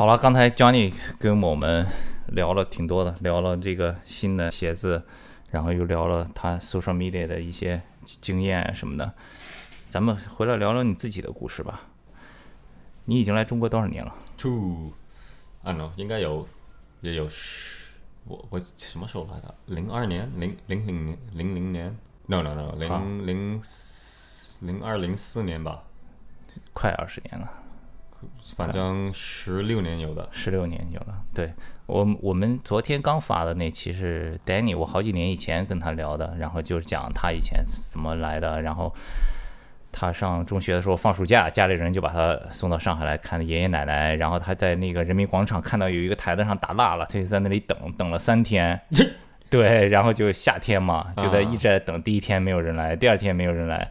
好了，刚才 Johnny 跟我们聊了挺多的，聊了这个新的鞋子，然后又聊了他 social media 的一些经验什么的。咱们回来聊聊你自己的故事吧。你已经来中国多少年了？Two，啊 no，应该有也有十，我我什么时候来的？零二年，零零零年，零零年？No no no，零零零二零四年吧，快二十年了，反正十六年有的。十六年有了。对我我们昨天刚发的那期是 Danny，我好几年以前跟他聊的，然后就是讲他以前怎么来的，然后。他上中学的时候放暑假，家里人就把他送到上海来看爷爷奶奶。然后他在那个人民广场看到有一个台子上打蜡了，他就在那里等，等了三天。对，然后就夏天嘛，就在一直在等。第一天没有人来，第二天没有人来，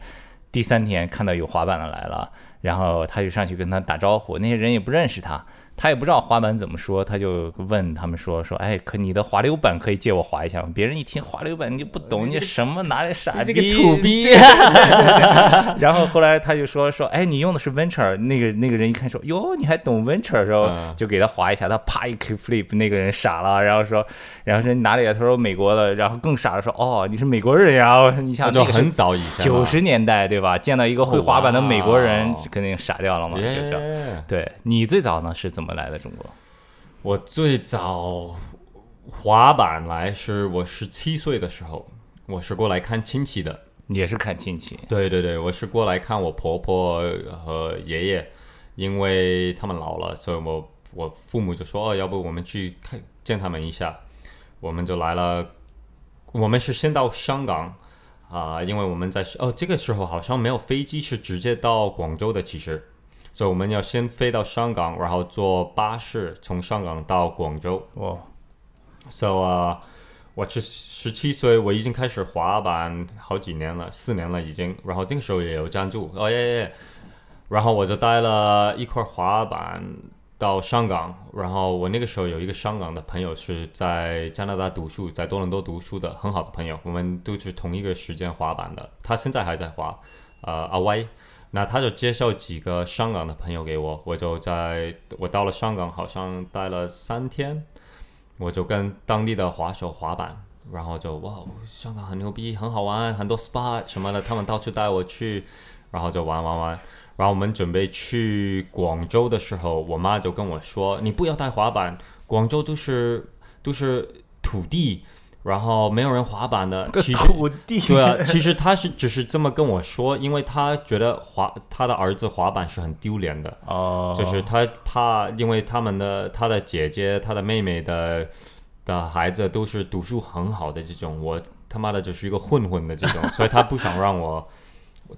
第三天看到有滑板的来了，然后他就上去跟他打招呼。那些人也不认识他，他也不知道滑板怎么说，他就问他们说说，哎，可你的滑溜板可以借我滑一下吗？别人一听滑溜板你就不懂，你什么哪里傻逼，这个土逼。然后后来他就说说，哎，你用的是 Venture，那个那个人一看说，哟，你还懂 Venture，然后就给他滑一下，他啪一 kick flip，那个人傻了，然后说，然后说你哪里的？他说美国的，然后更傻了，说哦，你是美国人呀？你想就很早以前，九十年代对吧？见到一个会滑板的美国人，肯定傻掉了嘛，就这样。对你最早呢是怎么来的中国？我最早滑板来是我十七岁的时候，我是过来看亲戚的。也是看亲戚，对对对，我是过来看我婆婆和爷爷，因为他们老了，所以我我父母就说哦，要不我们去看见他们一下，我们就来了。我们是先到香港啊、因为我们在哦这个时候好像没有飞机是直接到广州的，其实，所以我们要先飞到香港，然后坐巴士从香港到广州。哦，So 啊、我是十七岁，我已经开始滑板好几年了，四年了已经。然后那个时候也有赞助，哦耶耶。然后我就带了一块滑板到香港。然后我那个时候有一个香港的朋友是在加拿大读书，在多伦多读书的很好的朋友，我们都是同一个时间滑板的。他现在还在滑，呃，阿威。那他就介绍几个香港的朋友给我，我就在我到了香港，好像待了三天。我就跟当地的滑手滑板，然后就哇，香港很牛逼，很好玩，很多 spot 什么的，他们到处带我去，然后就玩玩玩。然后我们准备去广州的时候，我妈就跟我说：“你不要带滑板，广州都是都是土地，然后没有人滑板的。”个其实土地，对啊，其实他是只是这么跟我说，因为他觉得滑他的儿子滑板是很丢脸的。哦，就是他怕，因为他们的他的姐姐、他的妹妹的的孩子都是读书很好的这种，我他妈的就是一个混混的这种，所以他不想让我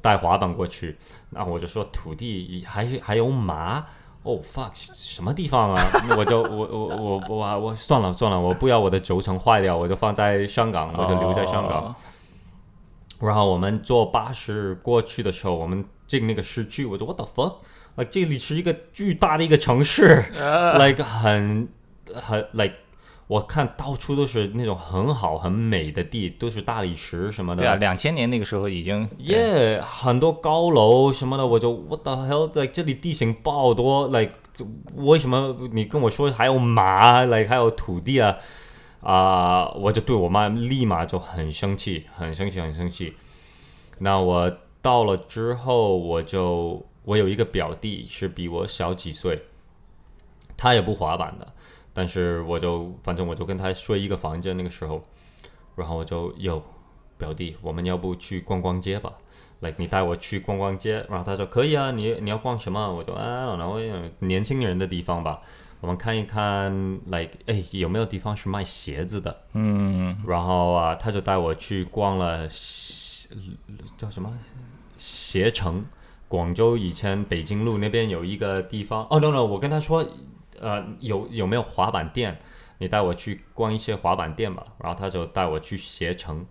带滑板过去。那我就说土地还还有马。哦、fuck，什么地方啊？我就我我我我我算了算了，我不要我的轴承坏掉，我就放在香港，我就留在香港。哦然后我们坐巴士过去的时候，我们进那个市区，我说 What the fuck？like 这里是一个巨大的一个城市、l i k e 很很 like 我看到处都是那种很好很美的地，都是大理石什么的。对啊，两千年那个时候已经耶很多高楼什么的，我就 What the hell？like 这里地形爆多，like 为什么你跟我说还有马，like 还有土地啊？啊、我就对我妈立马就很生气，很生气，很生气。那我到了之后，我就我有一个表弟是比我小几岁，他也不滑板的，但是我就反正我就跟他睡一个房间那个时候，然后我就有表弟，我们要不去逛逛街吧？like 你带我去逛逛街，然后他说可以啊，你你要逛什么？我就啊，然后年轻人的地方吧，我们看一看，like 哎有没有地方是卖鞋子的？嗯，然后啊，他就带我去逛了鞋叫什么鞋城，广州以前北京路那边有一个地方。哦，no no，我跟他说，呃，有有没有滑板店？你带我去逛一些滑板店吧。然后他就带我去携程，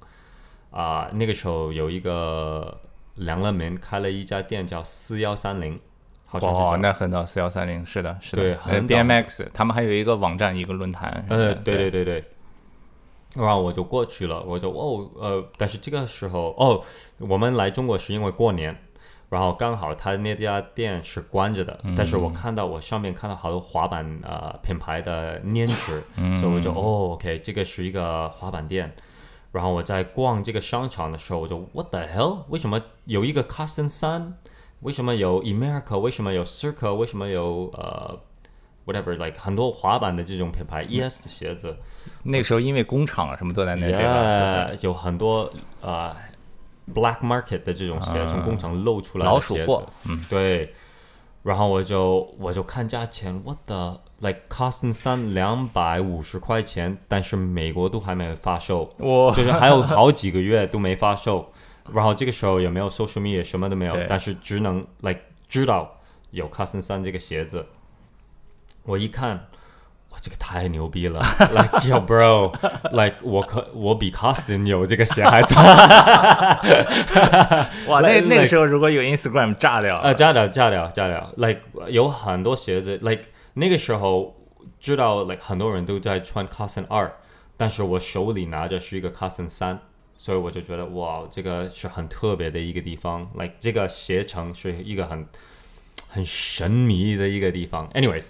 啊、那个时候有一个梁乐门开了一家店叫四幺三零，好像是这哇，样。那很早，四幺三零是的，是的，对呃很早 DMX 他们还有一个网站，一个论坛，呃，对对对对对。然后我就过去了，我就哦呃，但是这个时候哦，我们来中国是因为过年，然后刚好他那家店是关着的，但是我看到我上面看到好多滑板呃品牌的粘纸，所以我就哦，OK，这个是一个滑板店。然后我在逛这个商场的时候，我就 What the hell？为什么有一个 Custom 三？为什么有 America？为什么有 Circle？为什么有呃 whatever？like 很多滑板的这种品牌，ES 的鞋子，那个时候因为工厂什么都在那边，Yeah，有很多呃 black market 的这种鞋，从工厂漏出来的老鼠鞋货子，嗯，对。然后我就我就看价钱，what the like Custom 三两百五十块钱，但是美国都还没有发售，我就是还有好几个月都没发售。然后这个时候也没有 social media，什么都没有，但是只能 like 知道有 Custom 三这个鞋子。我一看，哇，这个太牛逼了！Like yo bro，like 我可我比 Custom 有这个鞋还早。哇，那那个时候如果有 Instagram 炸掉呃，炸掉，炸掉，炸掉。Like 有很多鞋子，like 那个时候知道，like 很多人都在穿 Costin 二，但是我手里拿着是一个 Costin 三，所以我就觉得哇，这个是很特别的一个地方。Like 这个鞋城是一个很很神秘的一个地方。Anyways，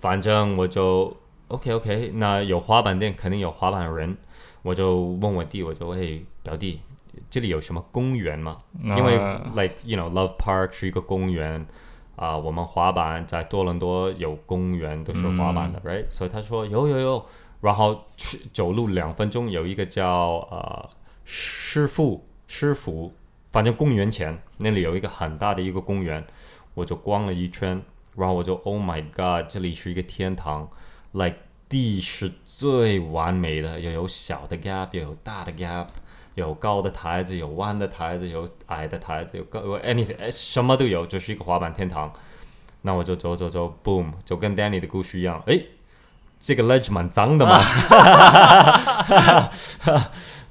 反正我就 OK OK，那有滑板店肯定有滑板人，我就问我弟，我就嘿表弟，这里有什么公园吗？因为啊。like you know Love Park 是一个公园啊、我们滑板在多伦多有公园都是滑板的、r i g h t 所以他说有有有，然后去走路两分钟有一个叫呃师傅师傅，反正公园前那里有一个很大的一个公园，我就逛了一圈，然后我就 Oh my God，这里是一个天堂，like 地是最完美的，又有小的 gap，又有大的 gap。有高的台子，有弯的台子，有矮的台子，有高有 anything，什么都有，就是一个滑板天堂。那我就走走走，boom，就跟 Danny 的故事一样，哎，这个 ledge 蛮脏的嘛，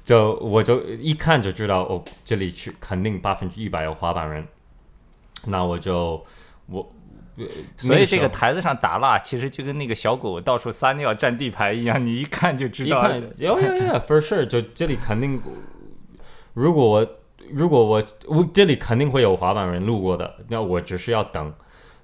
就我就一看就知道，哦，这里是肯定百分之一百有滑板人。那我就我，所以这个台子上打蜡，其实就跟那个小狗到处撒尿占地盘一样，你一看就知道。一看，有有有，for sure，就这里肯定，如果我如果我我这里肯定会有滑板人路过的，那我只是要等，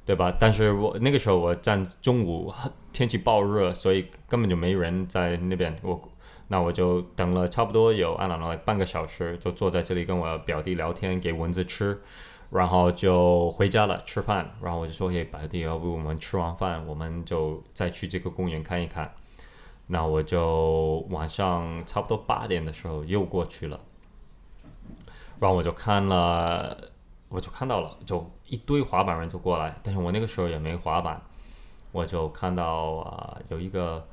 对吧？但是我那个时候我站中午，天气暴热，所以根本就没人在那边，我那我就等了差不多有 know like 半个小时，就坐在这里跟我表弟聊天，给蚊子吃。然后就回家了，吃饭。然后我就说：“嘿，白弟，要不我们吃完饭，我们就再去这个公园看一看。”那我就晚上差不多八点的时候又过去了，然后我就看了，我就看到了，就一堆滑板人就过来，但是我那个时候也没滑板，我就看到啊、有一个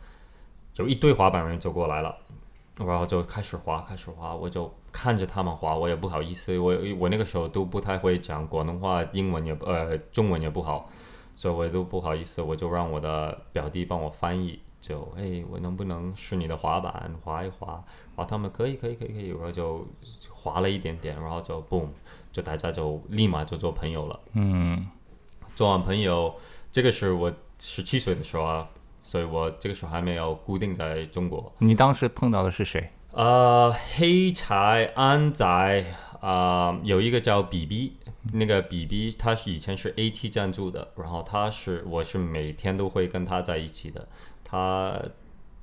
有一堆滑板人就过来了，然后就开始滑，开始滑，我就看着他们滑，我也不好意思，我我那个时候都不太会讲广东话，英文也不呃中文也不好，所以我都不好意思，我就让我的表弟帮我翻译，就哎，我能不能试你的滑板滑一滑？然后他们可以可以可以可以，然后就滑了一点点，然后就 boom，就大家就立马就做朋友了。嗯，做完朋友，这个是我十七岁的时候啊，所以我这个时候还没有固定在中国。你当时碰到的是谁？呃，黑柴安仔啊、有一个叫 BB，，那个 BB 他是以前是 AT 赞助的，然后他是我是每天都会跟他在一起的，他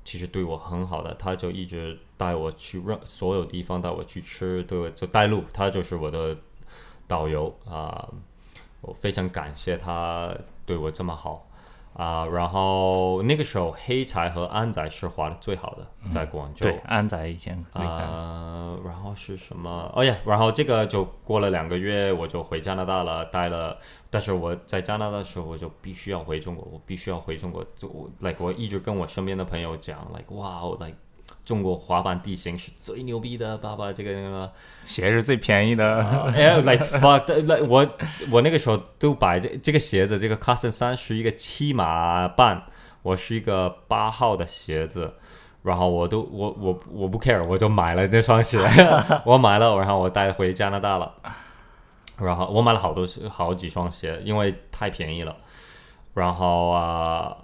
其实对我很好的，他就一直带我去任所有地方，带我去吃，对我就带路，他就是我的导游啊、我非常感谢他对我这么好。啊、然后那个时候黑柴和安仔是滑的最好的，在广州。对，安仔以前厉害。呃，然后是什么？哦呀，然后这个就过了两个月，我就回加拿大了，待了。但是我在加拿大的时候，我就必须要回中国，我必须要回中国。就我，like 我一直跟我身边的朋友讲，like 哇，like 中国滑板地形是最牛逼的，爸爸这个那个。鞋是最便宜的。哎，like fuck，like 我我那个时候都把这这个鞋子，这个 Custom 三是一个七码半，我是一个八号的鞋子，然后我都我我我不 care，我就买了这双鞋，我买了，然后我带回加拿大了，然后我买了好多好几双鞋，因为太便宜了，然后啊。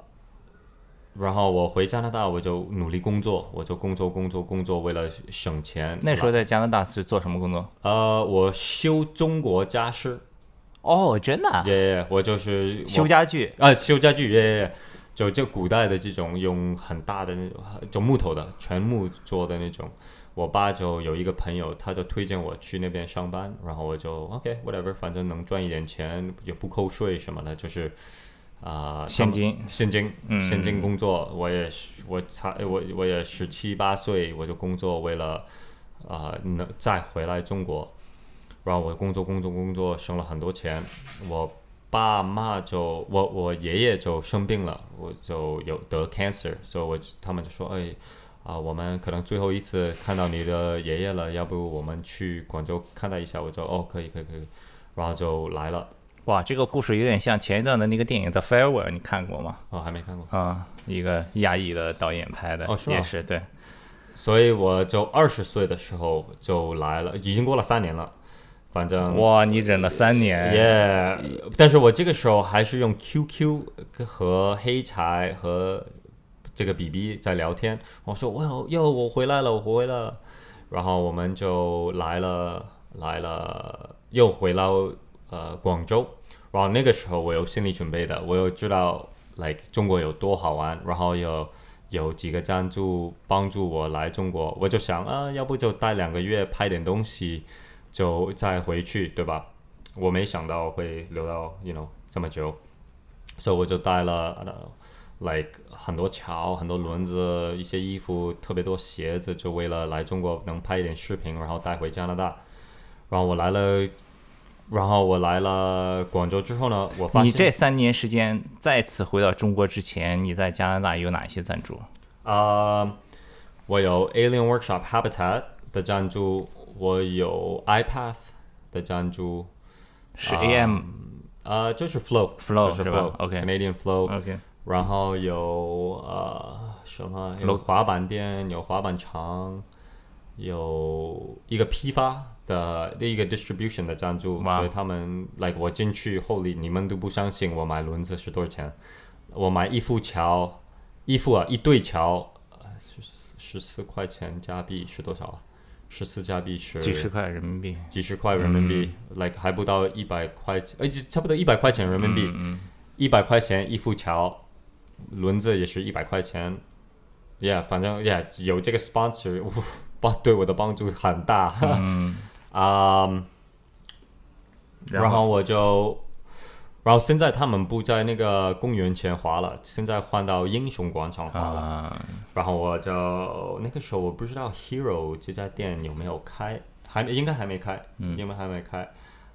然后我回加拿大，我就努力工作，我就工作工作工作，为了省钱。那时候在加拿大是做什么工作？呃，我修中国家饰，哦，真的啊，耶耶，我就是我修家具。啊，修家具，耶耶耶，就就古代的这种用很大的那种，就木头的全木做的那种。我爸就有一个朋友，他就推荐我去那边上班，然后我就 OK whatever，反正能赚一点钱，也不扣税什么的，就是啊、现金现金嗯现金工作。我也我才我我也十七八岁我就工作，为了啊、能再回来中国。然后我工作工作工作，省了很多钱。我爸妈就我我爷爷就生病了，我就有得 cancer，所以我他们就说，哎啊、我们可能最后一次看到你的爷爷了，要不我们去广州看他一下？我就哦，可以可以可以，然后就来了。哇，这个故事有点像前一段的那个电影《The Farewell》，你看过吗？哦，还没看过。啊、一个亚裔的导演拍的，哦是也是对。所以我就二十岁的时候就来了，已经过了三年了。反正哇，你忍了三年，耶但是我这个时候还是用 QQ 和黑柴和这个 BB 在聊天。我说我有哟，我回来了，我回来了。然后我们就来了，来了，又回到呃广州。然后那个时候我有心理准备的，我有知道 like 中国有多好玩，然后有有几个赞助帮助我来中国，我就想啊，要不就待两个月拍点东西，就再回去，对吧？我没想到会留到 you know 这么久，所以我就带了 like 很多桥、很多轮子、一些衣服、特别多鞋子，就为了来中国能拍一点视频，然后带回加拿大。然后我来了，然后我来了广州之后呢，我发现你这三年时间再次回到中国之前，你在加拿大有哪些赞助？啊、我有 Alien Workshop Habitat 的赞助，我有 iPath 的赞助，是啊 AM 呃，就是 Flow Flow 就是是吧？Flow OK Canadian Flow，、OK，然后有呃什么有滑板店，有滑板场，有一个批发的另一个 distribution 的赞助，所以他们 like 我进去后里你们都不相信我买轮子是多少钱，我买一副桥，一副啊一对桥，呃十十四块钱加币是多少啊？十四加币是几十块人民币。几十块人民币、l i k e 还不到一百块钱，哎，就差不多一百块钱人民币，嗯，一百块钱一副桥，轮子也是一百块钱，Yeah，反正 Yeah 有这个 sponsor，呜帮对我的帮助很大，嗯，啊、然后我就，然后现在他们不在那个公园前滑了，现在换到英雄广场滑了。啊，然后我就那个时候我不知道 Hero 这家店有没有开，还应该还没开，嗯应该还没开。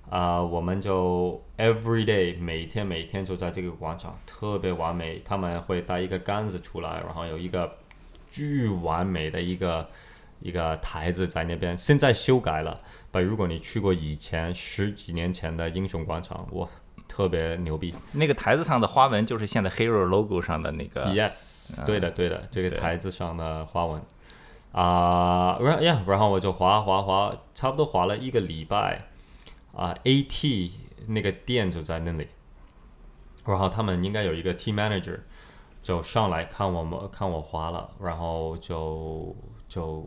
啊、我们就 every day 每天每天就在这个广场，特别完美。他们会带一个杆子出来，然后有一个巨完美的一个一个台子在那边。现在修改了，但如果你去过以前十几年前的英雄广场，哇，特别牛逼。那个台子上的花纹就是现在 Hero logo 上的那个。Yes，对的对的，这个台子上的花纹啊，然后呀，然后我就滑滑滑，差不多滑了一个礼拜啊，AT 那个店就在那里，然后他们应该有一个 team manager 就上来看我们看我滑了，然后就就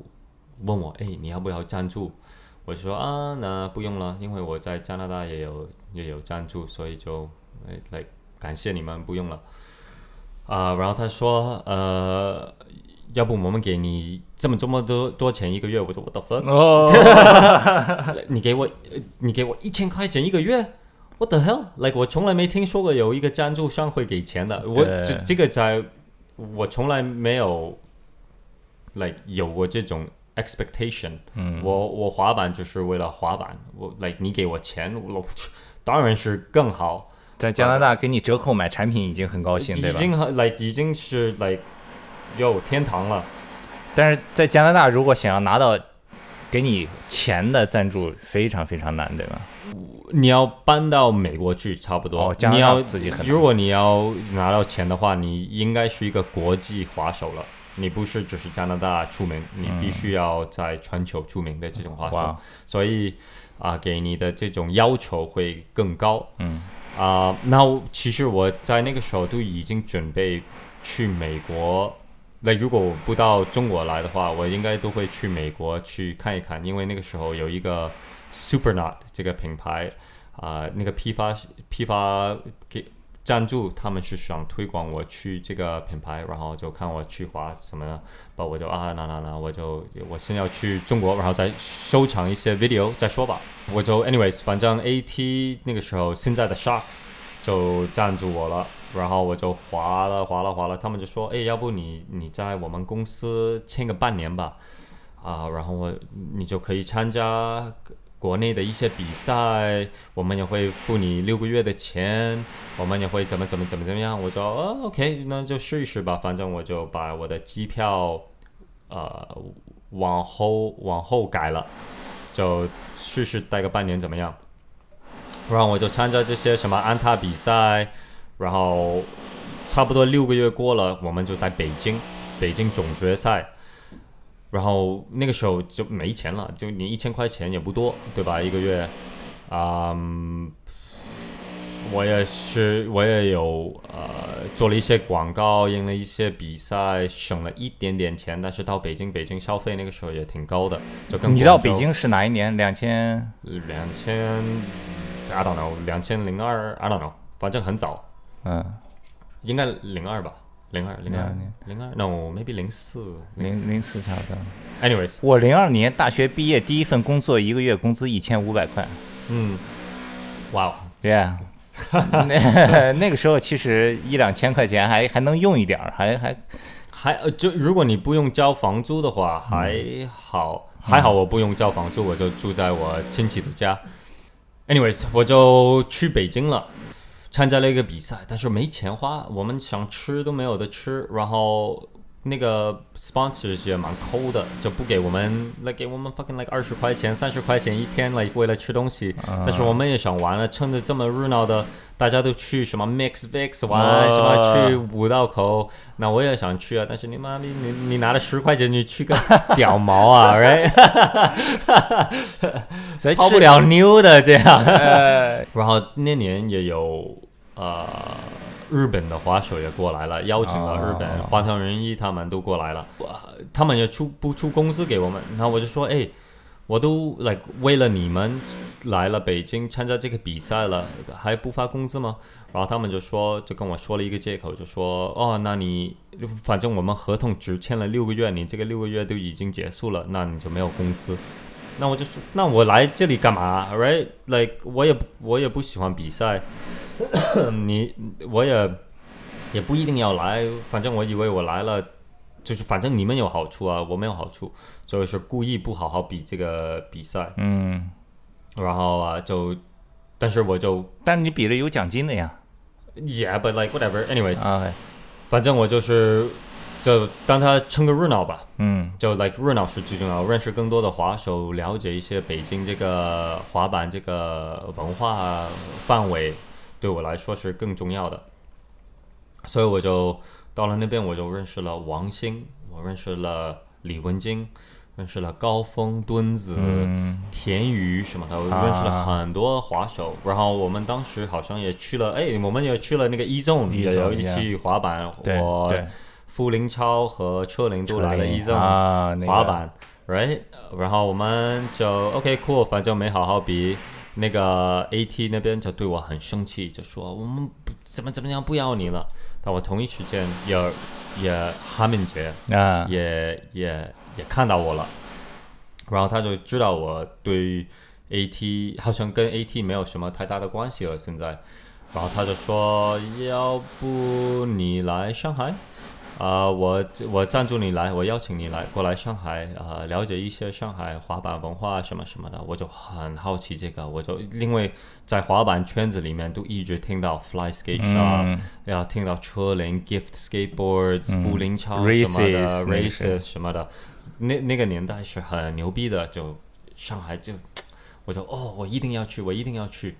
问我，哎，你要不要赞助？我就说啊，那不用了，因为我在加拿大也有也有赞助，所以就哎来感谢你们，不用了。啊、然后他说，呃，要不我们给你这么这么多多钱一个月？我说我的 fuck，哦，你给我，呃你给我一千块钱一个月？What the hell？like 我从来没听说过有一个赞助商会给钱的。我这这个在，我从来没有 like 有过这种 expectation。嗯，我我滑板就是为了滑板，我 like 你给我钱，我当然是更好。在加拿大给你折扣买产品已经很高兴，对吧？已经很 like 已经是 like 有天堂了。但是在加拿大，如果想要拿到给你钱的赞助，非常非常难，对吧？你要搬到美国去，差不多。哦加拿大你要自己很难如果你要拿到钱的话，你应该是一个国际滑手了。你不是只是加拿大出名，你必须要在全球出名的这种滑手。嗯，所以啊、给你的这种要求会更高。嗯啊、那其实我在那个时候都已经准备去美国。那如果我不到中国来的话，我应该都会去美国去看一看，因为那个时候有一个 Supernaut 这个品牌啊、那个批发批发给赞助，他们是想推广我去这个品牌，然后就看我去滑什么的，把我就啊那那那，我就我先要去中国，然后再收藏一些 video 再说吧。我就 anyways，反正 AT 那个时候现在的 Sharks 就赞助我了，然后我就滑了滑了滑了，他们就说，哎，要不你你在我们公司签个半年吧，啊，然后我你就可以参加国内的一些比赛，我们也会付你六个月的钱，我们也会怎么怎么怎么怎么样。我就哦，OK，那就试一试吧。反正我就把我的机票呃往后往后改了，就试试待个半年怎么样。然后我就参加这些什么安踏比赛，然后差不多六个月过了，我们就在北京，北京总决赛。然后那个时候就没钱了，就你一千块钱也不多，对吧？一个月，啊、嗯，我也是，我也有呃做了一些广告，赢了一些比赛，省了一点点钱。但是到北京，北京消费那个时候也挺高的，就跟你到北京是哪一年？两千两千，I don't know，两千零二，I don't know，反正很早，嗯应该零二吧，零二零二02年零二，no，maybe 零四零零四差不多。，anyways，我零二年大学毕业，第一份工作一个月工资一千五百块。嗯，哇哦。对啊，那 那个时候其实一两千块钱还还能用一点儿，还还还呃，就如果你不用交房租的话，还好，还好我不用交房租，我就住在我亲戚的家。Anyways，我就去北京了，参加了一个比赛，但是没钱花，我们想吃都没有的吃，然后那个 sponsors 也蛮抠的，就不给我们来给我们 fucking like 二十块钱、三十块钱一天来为了吃东西，但是我们也想玩了，趁着这么热闹的，大家都去什么 Mix Vix 玩，啊什么去五道口，那我也想去啊，但是你妈逼你你拿了十块钱你去个屌毛啊，right？所以泡不了妞的这样。呃，然后那年也有呃日本的滑手也过来了，邀请了日本哦花藤仁一他们都过来了，哇他们也出不出工资给我们，然后我就说，哎，我都 like 为了你们来了北京参加这个比赛了，还不发工资吗？然后他们就说，就跟我说了一个借口，就说，哦，那你反正我们合同只签了六个月，你这个六个月都已经结束了，那你就没有工资。那我就说，那我来这里干嘛？Right？Like 我也我也不喜欢比赛，你我也也不一定要来，反正我以为我来了，就是反正你们有好处啊，我没有好处，所以是故意不好好比这个比赛，嗯，然后啊就，但是我就但你比了有奖金的呀。Yeah，but like whatever，anyways，、啊，反正我就是就当他称个热闹吧，嗯就 like 热闹是最重要，认识更多的滑手，了解一些北京这个滑板这个文化范围，对我来说是更重要的。所以我就到了那边，我就认识了王兴，我认识了李文金，认识了高峰、墩子、嗯田宇什么的，我啊认识了很多滑手。然后我们当时好像也去了，哎，我们也去了那个 E Zone，E 也有一起滑板。对我对，傅林超和车林都来了 E 那个滑板、r i g h t 然后我们就 OK cool，反正没好好比。那个 AT 那边就对我很生气，就说我们不怎么怎么样不要你了。但我同一时间也也哈敏杰啊，也也也看到我了，然后他就知道我对 AT 好像跟 AT 没有什么太大的关系了现在，然后他就说要不你来上海。啊、我我赞助你来，我邀请你来过来上海，啊、了解一些上海滑板文化什么什么的，我就很好奇这个，我就因为在滑板圈子里面都一直听到 Fly Skate Shop，、嗯要听到车龄、Gift Skateboards、嗯富林超什么的 Races 什么的，那那个年代是很牛逼的，就上海就我就哦，我一定要去，我一定要去，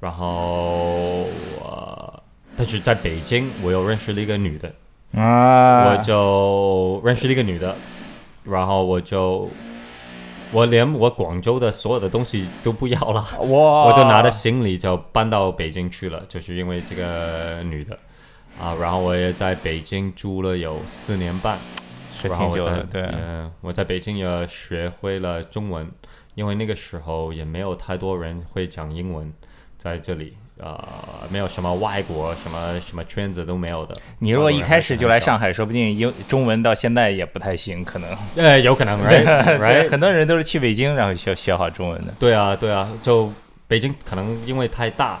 然后呃，但是在北京我又认识了一个女的。啊，我就认识了一个女的，然后我就我连我广州的所有的东西都不要了，哇，我就拿着行李就搬到北京去了，就是因为这个女的。啊，然后我也在北京住了有四年半，是挺久的，对，嗯，我在北京也学会了中文，因为那个时候也没有太多人会讲英文，在这里，呃，没有什么外国什么什么圈子都没有的。你如果一开始就来上海，说不定英中文到现在也不太行，可能。呃，有可能很多人都是去北京然后学学好中文的。对啊，对啊，就北京可能因为太大，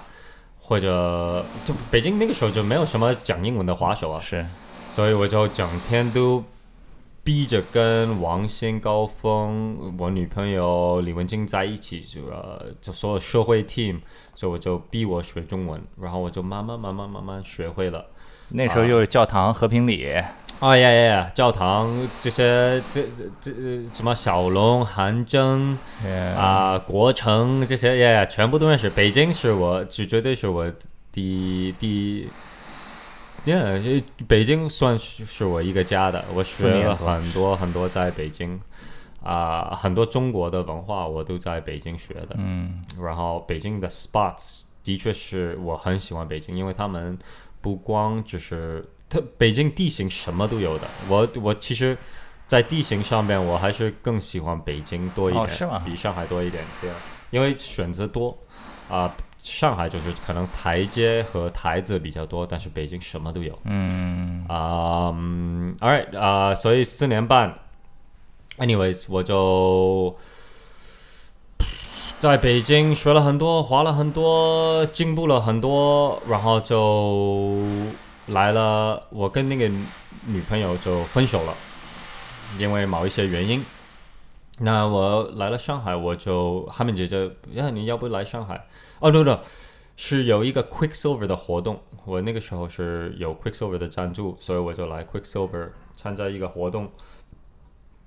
或者就北京那个时候就没有什么讲英文的滑手啊，是，所以我就整天都逼着跟王先、高峰、我女朋友李文静在一起，就呃，就所有社会 team，所以我就逼我学中文，然后我就慢慢慢慢慢慢学会了。那时候就是教堂、和平里，啊呀呀呀！教堂这些这这这什么小龙、韩正呃啊、国城这些呀，全部都认识。北京是我，就绝对是我第第，呀，北京算是是我一个家的。我学了很多很多在北京啊、很多中国的文化我都在北京学的。嗯，然后北京的 spots 的确是我很喜欢北京，因为他们不光只是它北京地形什么都有的。我我其实，在地形上面我还是更喜欢北京多一点，哦是吗比上海多一点，对啊，因为选择多啊、上海就是可能台阶和台子比较多，但是北京什么都有。嗯，啊、嗯 a l right 啊、所以四年半，anyways，我就在北京学了很多，滑了很多，进步了很多，然后就来了。我跟那个女朋友就分手了，因为某一些原因。那我来了上海，我就哈敏姐姐，呀，你要不来上海？哦，no no，是有一个 Quicksilver 的活动，我那个时候是有 Quicksilver 的赞助，所以我就来 Quicksilver 参加一个活动，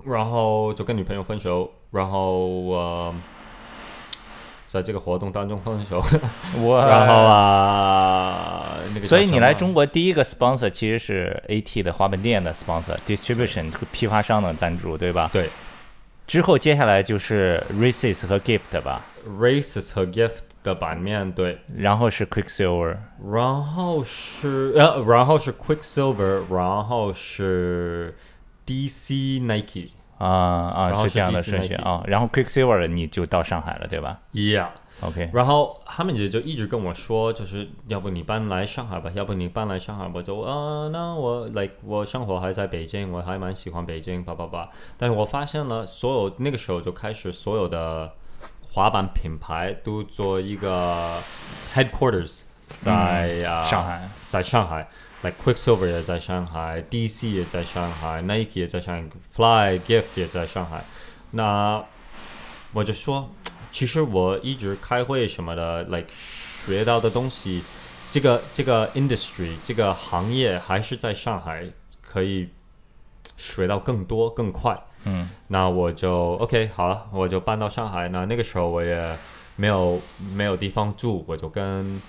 然后就跟女朋友分手，然后呃，在这个活动当中分手，我 然后啊，那个所以你来中国第一个 sponsor 其实是 AT 的花本店的 sponsor，distribution 这个批发商的赞助，对吧？对之后接下来就是 Races 和 Gift 吧，Races 和 Gift 的版面对，然后是 Quicksilver，然后是呃，然后是 Quicksilver，然后是 DC Nike。啊啊是是这样的顺序啊。然后 Quicksilver 你就到上海了，对吧 Yeah，？OK，然后他们姐就一直跟我说，就是要不你搬来上海吧，要不你搬来上海，我就啊，那我 like 我生活还在北京，我还蛮喜欢北京，叭叭叭。但是我发现了，所有那个时候就开始所有的滑板品牌都做一个 headquarters 在啊、上海。在上海，like Quicksilver 也在上海，DC 也在上海，Nike 也在上海，Fly Gift 也在上海。那我就说，其实我一直开会什么的，like 学到的东西，这个这个 industry 这个行业还是在上海可以学到更多更快。嗯，那我就 OK 好了，我就搬到上海。那那个时候我也没有没有地方住，我就跟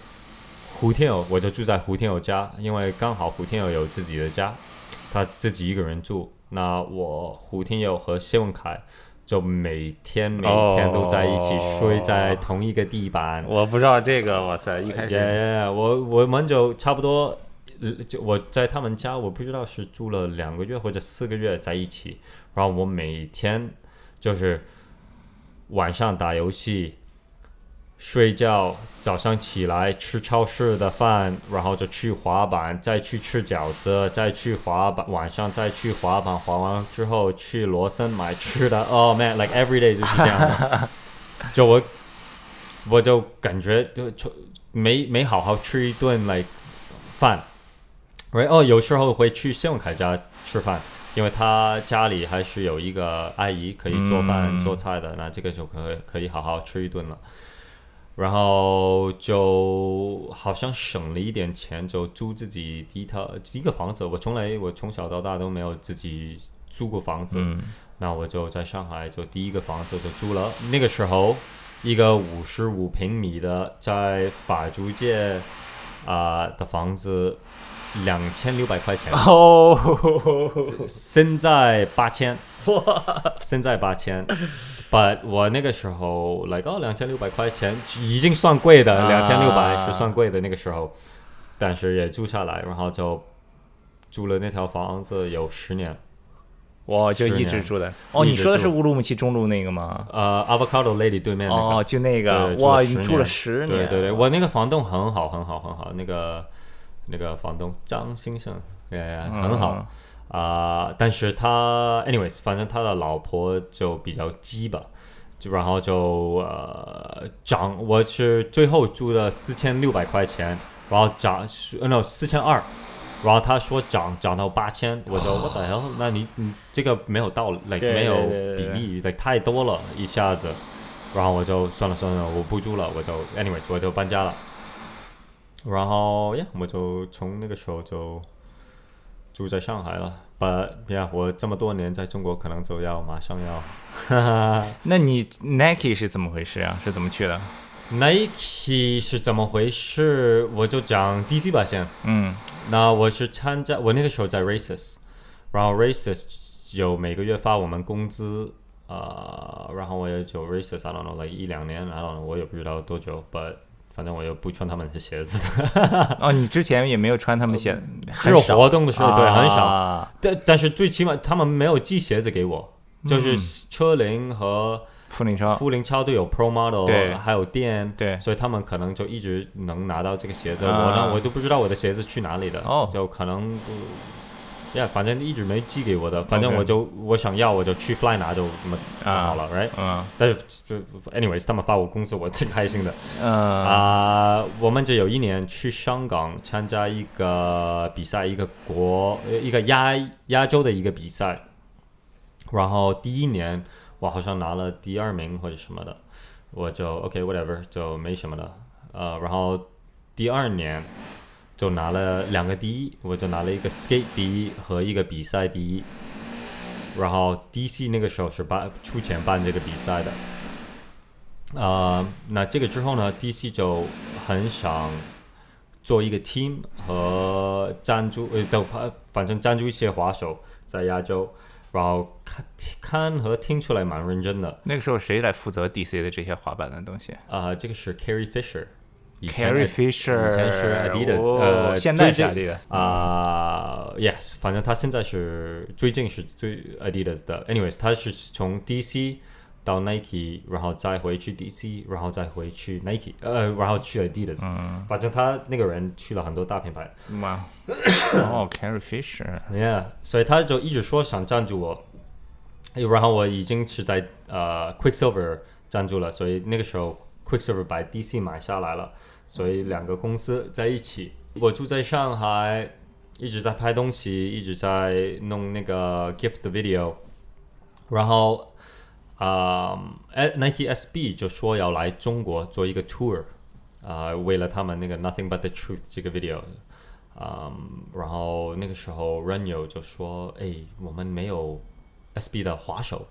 胡天友，我就住在胡天友家，因为刚好胡天友有自己的家，他自己一个人住。那我胡天友和谢文凯就每天每天都在一起睡在同一个地板。我不知道这个，哇塞，一开始耶我我们就差不多，呃就我在他们家，我不知道是住了两个月或者四个月在一起，然后我每天就是晚上打游戏。睡觉，早上起来吃超市的饭，然后就去滑板，再去吃饺子，再去滑板，晚上再去滑板，滑完之后去罗森买吃的。Oh man，like every day 就是这样的。就我，我就感觉就就没没好好吃一顿 like 饭。right 哦，有时候会去谢永凯家吃饭，因为他家里还是有一个阿姨可以做饭、嗯做菜的，那这个就可以可以好好吃一顿了。然后就好像省了一点钱，就租自己第一套第一个房子。我从来我从小到大都没有自己租过房子，嗯那我就在上海就第一个房子就租了。那个时候，一个五十五平米的在法租界啊、的房子，两千六百块钱，哦，现在八千，现在八千。But 我那个时候来到两千六百块钱已经算贵的，啊两千六百是算贵的那个时候，但是也住下来，然后就住了那条房子有十年。我就一直住的。哦，你说的是乌鲁木齐中路那个吗？呃，Avocado Lady 对面那个。哦，就那个哇，十你住了十年，对对对，我那个房东很好，很好，很好。那个那个房东张先生，对，很好嗯啊、但是他，anyways，反正他的老婆就比较鸡吧，就然后就呃涨，我是最后租了四千六百块钱，然后涨呃 no 四千二。然后他说涨涨到八千，我就 what the hell？那你你这个没有道理没有比例，like 太多了，一下子。然后我就算了算了，我不住了，我就 anyways 我就搬家了。然后呀，我就从那个时候就住在上海了。But yeah，我这么多年在中国，可能就要马上要。那你 Nike 是怎么回事啊？是怎么去的？Nike 是怎么回事？我就讲 DC 吧先。嗯那我是参加，我那个时候在 Races，然后 Races 有每个月发我们工资，呃，然后我也就 Races，I don't know，like 一两年，I don't know，我也不知道多久，but 反正我又不穿他们的鞋子的，哦，你之前也没有穿他们鞋，只有活动的时候，对，很少。啊。但但是最起码他们没有寄鞋子给我，就是车龄和富林超，富林超都有 Pro Model，对。还有店，对。所以他们可能就一直能拿到这个鞋子。啊。我呢，我都不知道我的鞋子去哪里了，哦。就可能不，呀，反正一直没寄给我的。反正我就我想要，我就去 Fly 拿就那么啊好了，right？嗯但是就 anyways，他们发我工资，我挺开心的。嗯啊、我们就有一年去香港参加一个比赛，一个国呃一个亚亚洲的一个比赛，然后第一年我好像拿了第二名或者什么的，我就 OK whatever 就没什么的，呃，然后第二年就拿了两个第一，我就拿了一个 skate 第一和一个比赛第一，然后 DC 那个时候是办出钱办这个比赛的。呃，那这个之后呢，DC 就很想做一个 team 和赞助，呃，都反反正赞助一些滑手在亚洲，然后看看和听出来蛮认真的。那个时候谁来负责 DC 的这些滑板的东西呃，这个是 Carrie Fisher，以前？Carrie 以 Fisher，前是 Adidas，、哦呃，现在是最近 Adidas，啊、y e s 反正他现在是最近是最 Adidas 的。Anyways，他是从 DC 到 Nike，然后再回去 DC，然后再回去 Nike，呃，然后去 Adidas。嗯，反正他那个人去了很多大品牌。哇，哦，Carrie Fisher，Yeah，所以他就一直说想赞助我，然后我已经是在呃 Quicksilver 赞助了，所以那个时候 Quicksilver 把 DC 买下来了，所以两个公司在一起。我住在上海，一直在拍东西，一直在弄那个 gift 的 video，然后啊、，Nike SB 就说要来中国做一个 tour，啊、为了他们那个 Nothing But the Truth 这个 video。嗯，然后那个时候 Renyo 就说：“哎，我们没有 SB 的滑手，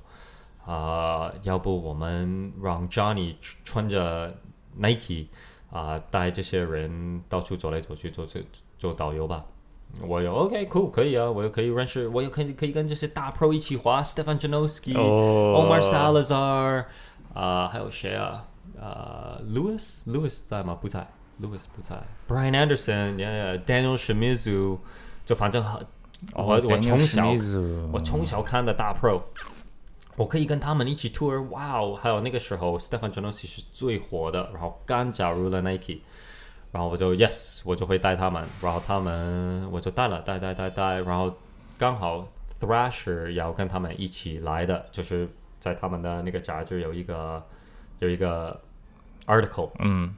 啊、要不我们让 Johnny 穿着 Nike 啊、带这些人到处走来走去，做做做导游吧。”我有 OK cool 可以啊，我又可以认识，我又可以可以跟这些大 pro 一起滑，Stefan Janoski、哦 Omar Salazar，啊、还有谁啊？啊、Lewis Lewis 在吗？不在，Lewis 不在。Brian Anderson，yeah，Daniel Shimizu，就反正很，我我从小我从小看的大 pro，我可以跟他们一起 tour，哇哦！还有那个时候 Stefan Janoski 是最火的，然后刚加入了 Nike，然后我就 yes，我就会带他们，然后他们我就带了，带带带带，然后刚好 Thrasher 要跟他们一起来的，就是在他们的那个杂志有一个有一个 article，嗯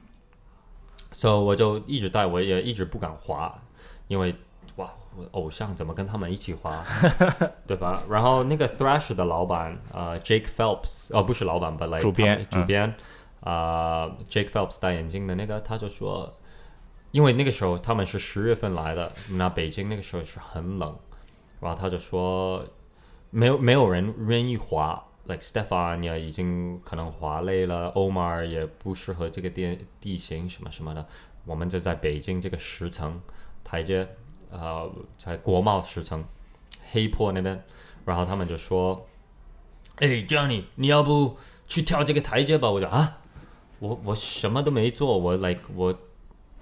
，so 我就一直带，我也一直不敢滑，因为偶像怎么跟他们一起滑，对吧？然后那个 Thrash 的老板呃 Jake Phelps，哦不是老板，but like 主编主编啊、呃 Jake Phelps 戴眼镜的那个，他就说，因为那个时候他们是十月份来的，那北京那个时候是很冷，然后他就说没有没有人愿意滑。like Stefania 已经可能滑累了，Omar 也不适合这个地地形什么什么的，我们就在北京这个十层台阶，呃，在国贸十层黑坡那边，然后他们就说：“哎，Johnny，你要不去跳这个台阶吧？”我就啊，我我什么都没做，我 like 我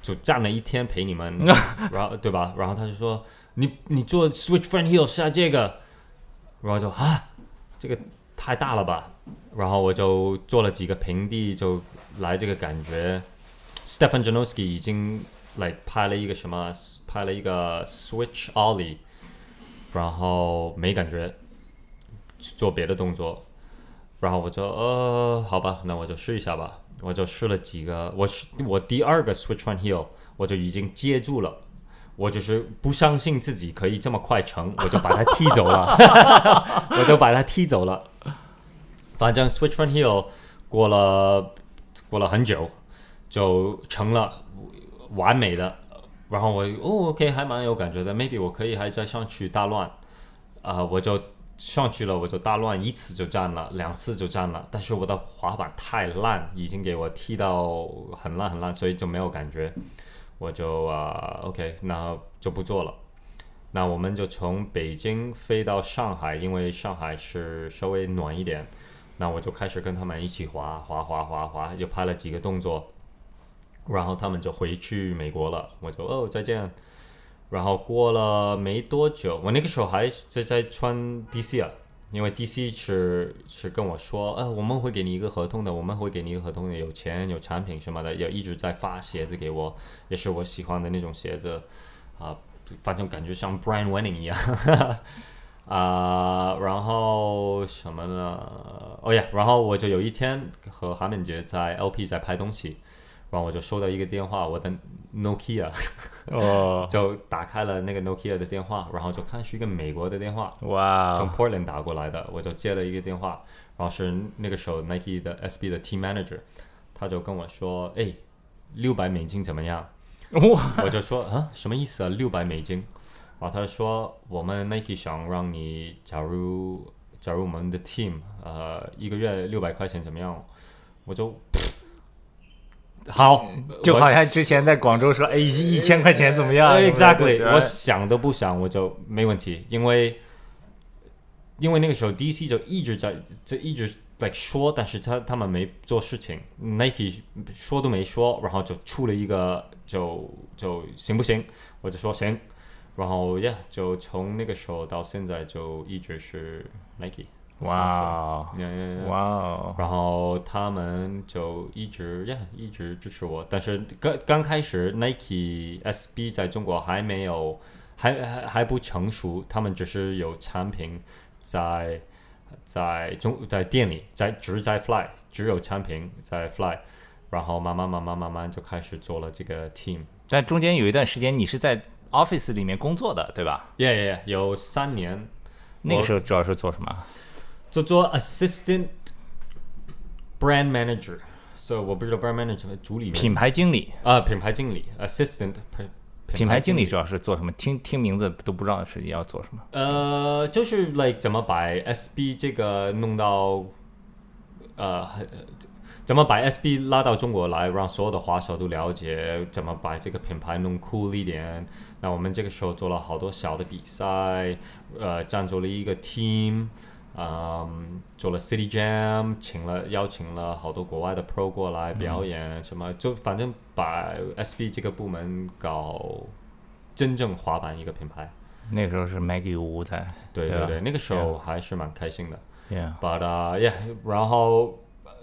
就站了一天陪你们，然后对吧？然后他就说：“你你做 switch front heel 下这个。”然后就啊，这个太大了吧，然后我就做了几个平地，就来这个感觉。Stefan Janoski 已经来拍了一个什么，拍了一个 Switch Ollie，然后没感觉，做别的动作，然后我就呃，好吧，那我就试一下吧。我就试了几个，我是我第二个 Switch One Heel，我就已经接住了。我就是不相信自己可以这么快成，我就把他踢走了，我就把他踢走了。反正 Switch One Heel 过了过了很久，就成了完美的。然后我哦，OK，还蛮有感觉的，maybe 我可以还再上去大乱啊，我就。上去了我就大乱，一次就占了，两次就占了。但是我的滑板太烂，已经给我踢到很烂很烂，所以就没有感觉。我就啊，OK，那就不做了。那我们就从北京飞到上海，因为上海是稍微暖一点。那我就开始跟他们一起滑滑滑滑滑，又拍了几个动作。然后他们就回去美国了，我就哦再见。然后过了没多久，我那个时候还在在穿 DC 啊，因为 DC 是是跟我说，呃，我们会给你一个合同的，我们会给你一个合同的，有钱有产品什么的，也一直在发鞋子给我，也是我喜欢的那种鞋子，啊，反正感觉像 Brian Winning 一样，啊，然后什么呢？哦呀，然后我就有一天和韩敏杰在 LP 在拍东西。然后我就收到一个电话，我的 Nokia，哦，就打开了那个 Nokia 的电话，然后就看是一个美国的电话，哇，从 Portland 打过来的，我就接了一个电话，然后是那个时候 Nike 的 SB 的 Team Manager，他就跟我说，哎，六百美金怎么样？哇，我就说啊，什么意思啊？六百美金？然后他说，我们 Nike 想让你假如假如我们的 Team，呃，一个月六百块钱怎么样？我就。好，就好像之前在广州说，哎，一千块钱怎么样？Exactly，我想都不想，我就没问题，因为因为那个时候 DC 就一直在这一直在说，但是他他们没做事情，Nike 说都没说，然后就出了一个，就就行不行？我就说行，然后呀，就从那个时候到现在就一直是 Nike。哇哦，哇哦！然后他们就一直呀，一直支持我。但是刚刚开始，Nike SB 在中国还没有，还还还不成熟。他们只是有产品在在中在店里，在只在 Fly，只有产品在 Fly。然后慢慢慢慢慢慢就开始做了这个 team。但中间有一段时间，你是在 office 里面工作的，对吧？Yeah yeah，有三年。那个时候主要是做什么？做做 assistant brand manager，所以我不知道 brand manager 主理品牌经理啊，品牌经理 assistant 品牌经理主要是做什么？听听名字都不知道实际要做什么。呃，就是 like 怎么把 SB 这个弄到呃，怎么把 SB 拉到中国来，让所有的滑手都了解怎么把这个品牌弄酷一点。那我们这个时候做了好多小的比赛，呃，赞助了一个 team。嗯，做了 City Jam，请了邀请了好多国外的 Pro 过来表演，什么就反正把 SB 这个部门搞真正滑板一个品牌。那时候是 Maggie 五在，对对对，那个时候还是蛮开心的。Yeah，But yeah，然后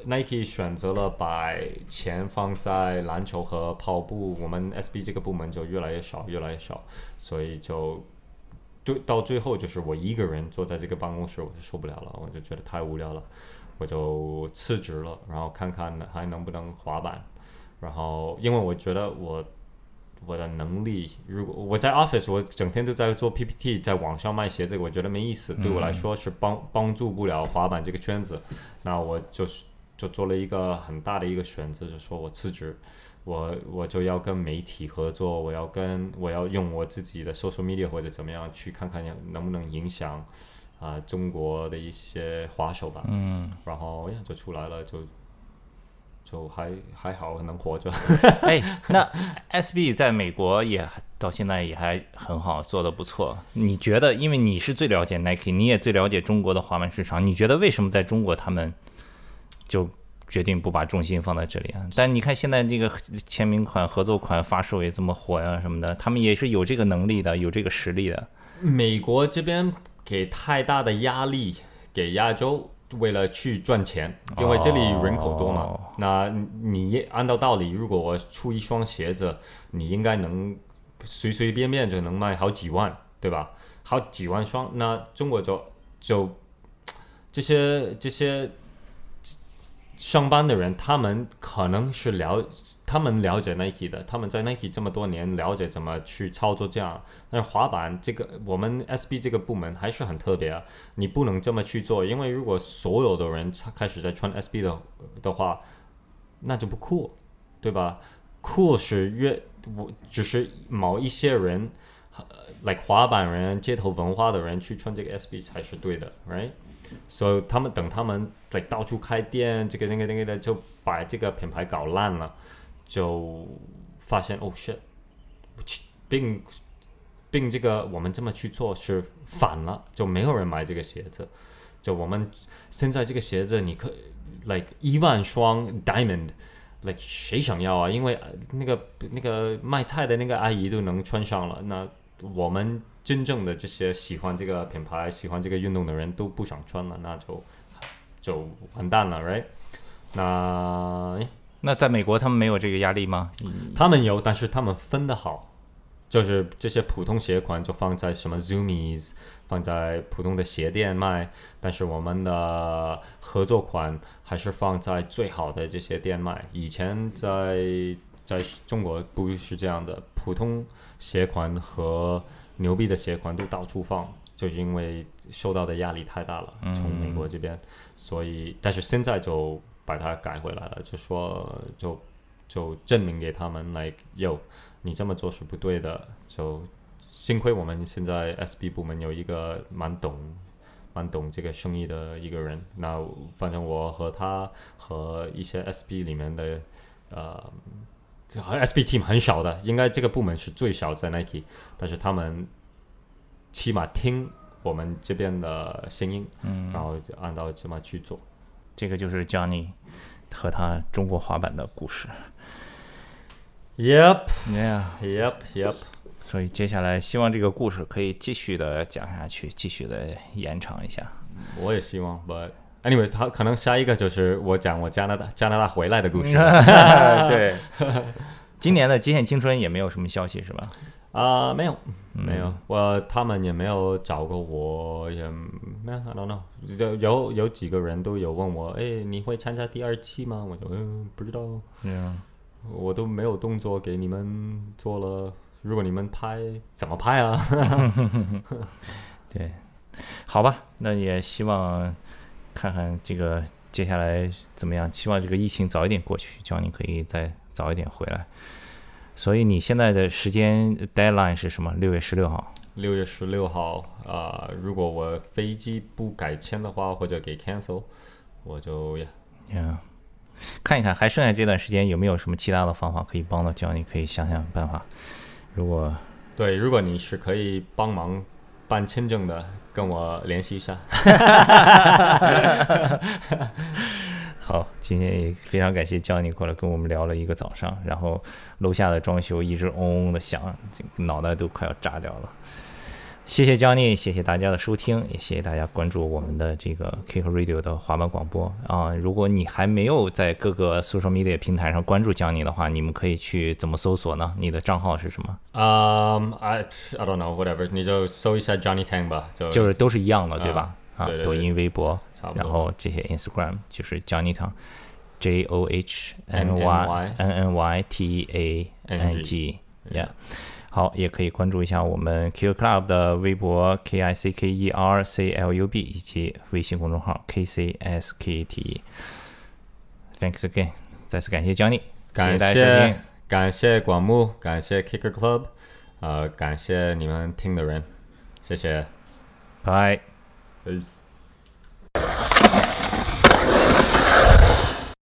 Nike 选择了把钱放在篮球和跑步，我们 SB 这个部门就越来越少，越来越少，所以就。对，到最后就是我一个人坐在这个办公室，我就受不了了，我就觉得太无聊了，我就辞职了，然后看看还能不能滑板。然后因为我觉得我我的能力，如果我在 office，我整天都在做 PPT，在网上卖鞋子，我觉得没意思，对我来说是帮帮助不了滑板这个圈子。那我就是就做了一个很大的一个选择，就说我辞职。我我就要跟媒体合作，我要跟我要用我自己的 social media 或者怎么样去看看能不能影响啊中国的一些滑手吧。嗯，然后呀就出来了，就就还还好能活着。哎，那 SB 在美国也到现在也还很好，做的不错。你觉得，因为你是最了解 Nike，你也最了解中国的滑板市场，你觉得为什么在中国他们就？决定不把重心放在这里啊！但你看现在这个签名款、合作款发售也这么火呀，什么的，他们也是有这个能力的，有这个实力的。美国这边给太大的压力给亚洲，为了去赚钱，因为这里人口多嘛。哦那你按照道理，如果我出一双鞋子，你应该能随随便便就能卖好几万，对吧？好几万双，那中国就就 这些这些上班的人，他们可能是了，他们了解 Nike 的，他们在 Nike 这么多年，了解怎么去操作这样。但是滑板这个，我们 SB 这个部门还是很特别啊，你不能这么去做，因为如果所有的人开始在穿 SB 的的话，那就不酷，对吧？酷是越我只是某一些人。呃 like 滑板人、街头文化的人去穿这个 SB 才是对的，right？所以他们等他们在到处开店，这个那个那个的，就把这个品牌搞烂了，就发现哦 shit，并并这个我们这么去做是反了，就没有人买这个鞋子。就我们现在这个鞋子，你可 like 一万双 diamond。like 谁想要啊？因为那个那个卖菜的那个阿姨都能穿上了，那我们真正的这些喜欢这个品牌、喜欢这个运动的人都不想穿了，那就就完蛋了，right？那那在美国他们没有这个压力吗？他们有，但是他们分的好，就是这些普通鞋款就放在什么 Zoomies，放在普通的鞋店卖，但是我们的合作款还是放在最好的这些店卖。以前在在中国不是这样的，普通鞋款和牛逼的鞋款都到处放，就是因为受到的压力太大了，从美国这边，所以但是现在就把它改回来了，就说就就证明给他们，like yo，你这么做是不对的。就幸亏我们现在 SB 部门有一个蛮懂、蛮懂这个生意的一个人。那反正我和他和一些 SB 里面的呃，这好像 SB team 很少的，应该这个部门是最少在 Nike，但是他们起码听我们这边的声音，嗯，然后就按照这么去做。这个就是 Johnny 和他中国滑板的故事。Yep, Yeah，yep, yep. 所以接下来希望这个故事可以继续的讲下去，继续的延长一下。我也希望，but anyways，好可能下一个就是我讲我加拿大加拿大回来的故事 对，今年的极限青春也没有什么消息是吧？啊、没有没有，我他们也没有找过我，也没有，I don't know，有有有几个人都有问我，哎，你会参加第二期吗？我就嗯不知道，嗯，我都没有动作给你们做了，如果你们拍怎么拍啊？对，好吧，那也希望看看这个接下来怎么样。希望这个疫情早一点过去，叫你可以再早一点回来。所以你现在的时间 deadline 是什么？六月十六号。六月十六号啊、如果我飞机不改签的话，或者给 cancel，我就呀。嗯，看一看还剩下这段时间有没有什么其他的方法可以帮到教你，可以想想办法。如果对，如果你是可以帮忙办签证的，跟我联系一下。好，今天也非常感谢叫你过来跟我们聊了一个早上，然后楼下的装修一直嗡嗡的响，脑袋都快要炸掉了。谢谢 Johnny，谢谢大家的收听，也谢谢大家关注我们的这个 Kick Radio 的滑板广播啊！如果你还没有在各个 social media 平台上关注 Johnny 的话，你们可以去怎么搜索呢？你的账号是什么？嗯、i I don't know whatever，你就搜一下 Johnny Tang 吧，就就是都是一样的，对吧？啊，对对对抖音、微博，然后这些 Instagram 就是 Johnny Tang，J O H N Y Y N N Y T A N G，Yeah。好，也可以关注一下我们 Kick Club 的微博 K I C K E R C L U B 以及微信公众号 K C S K T E。Thanks again，再次感谢 Johnny，感谢。感谢广木，感谢 Kicker Club，呃，感谢你们听的人，谢谢。拜。Peace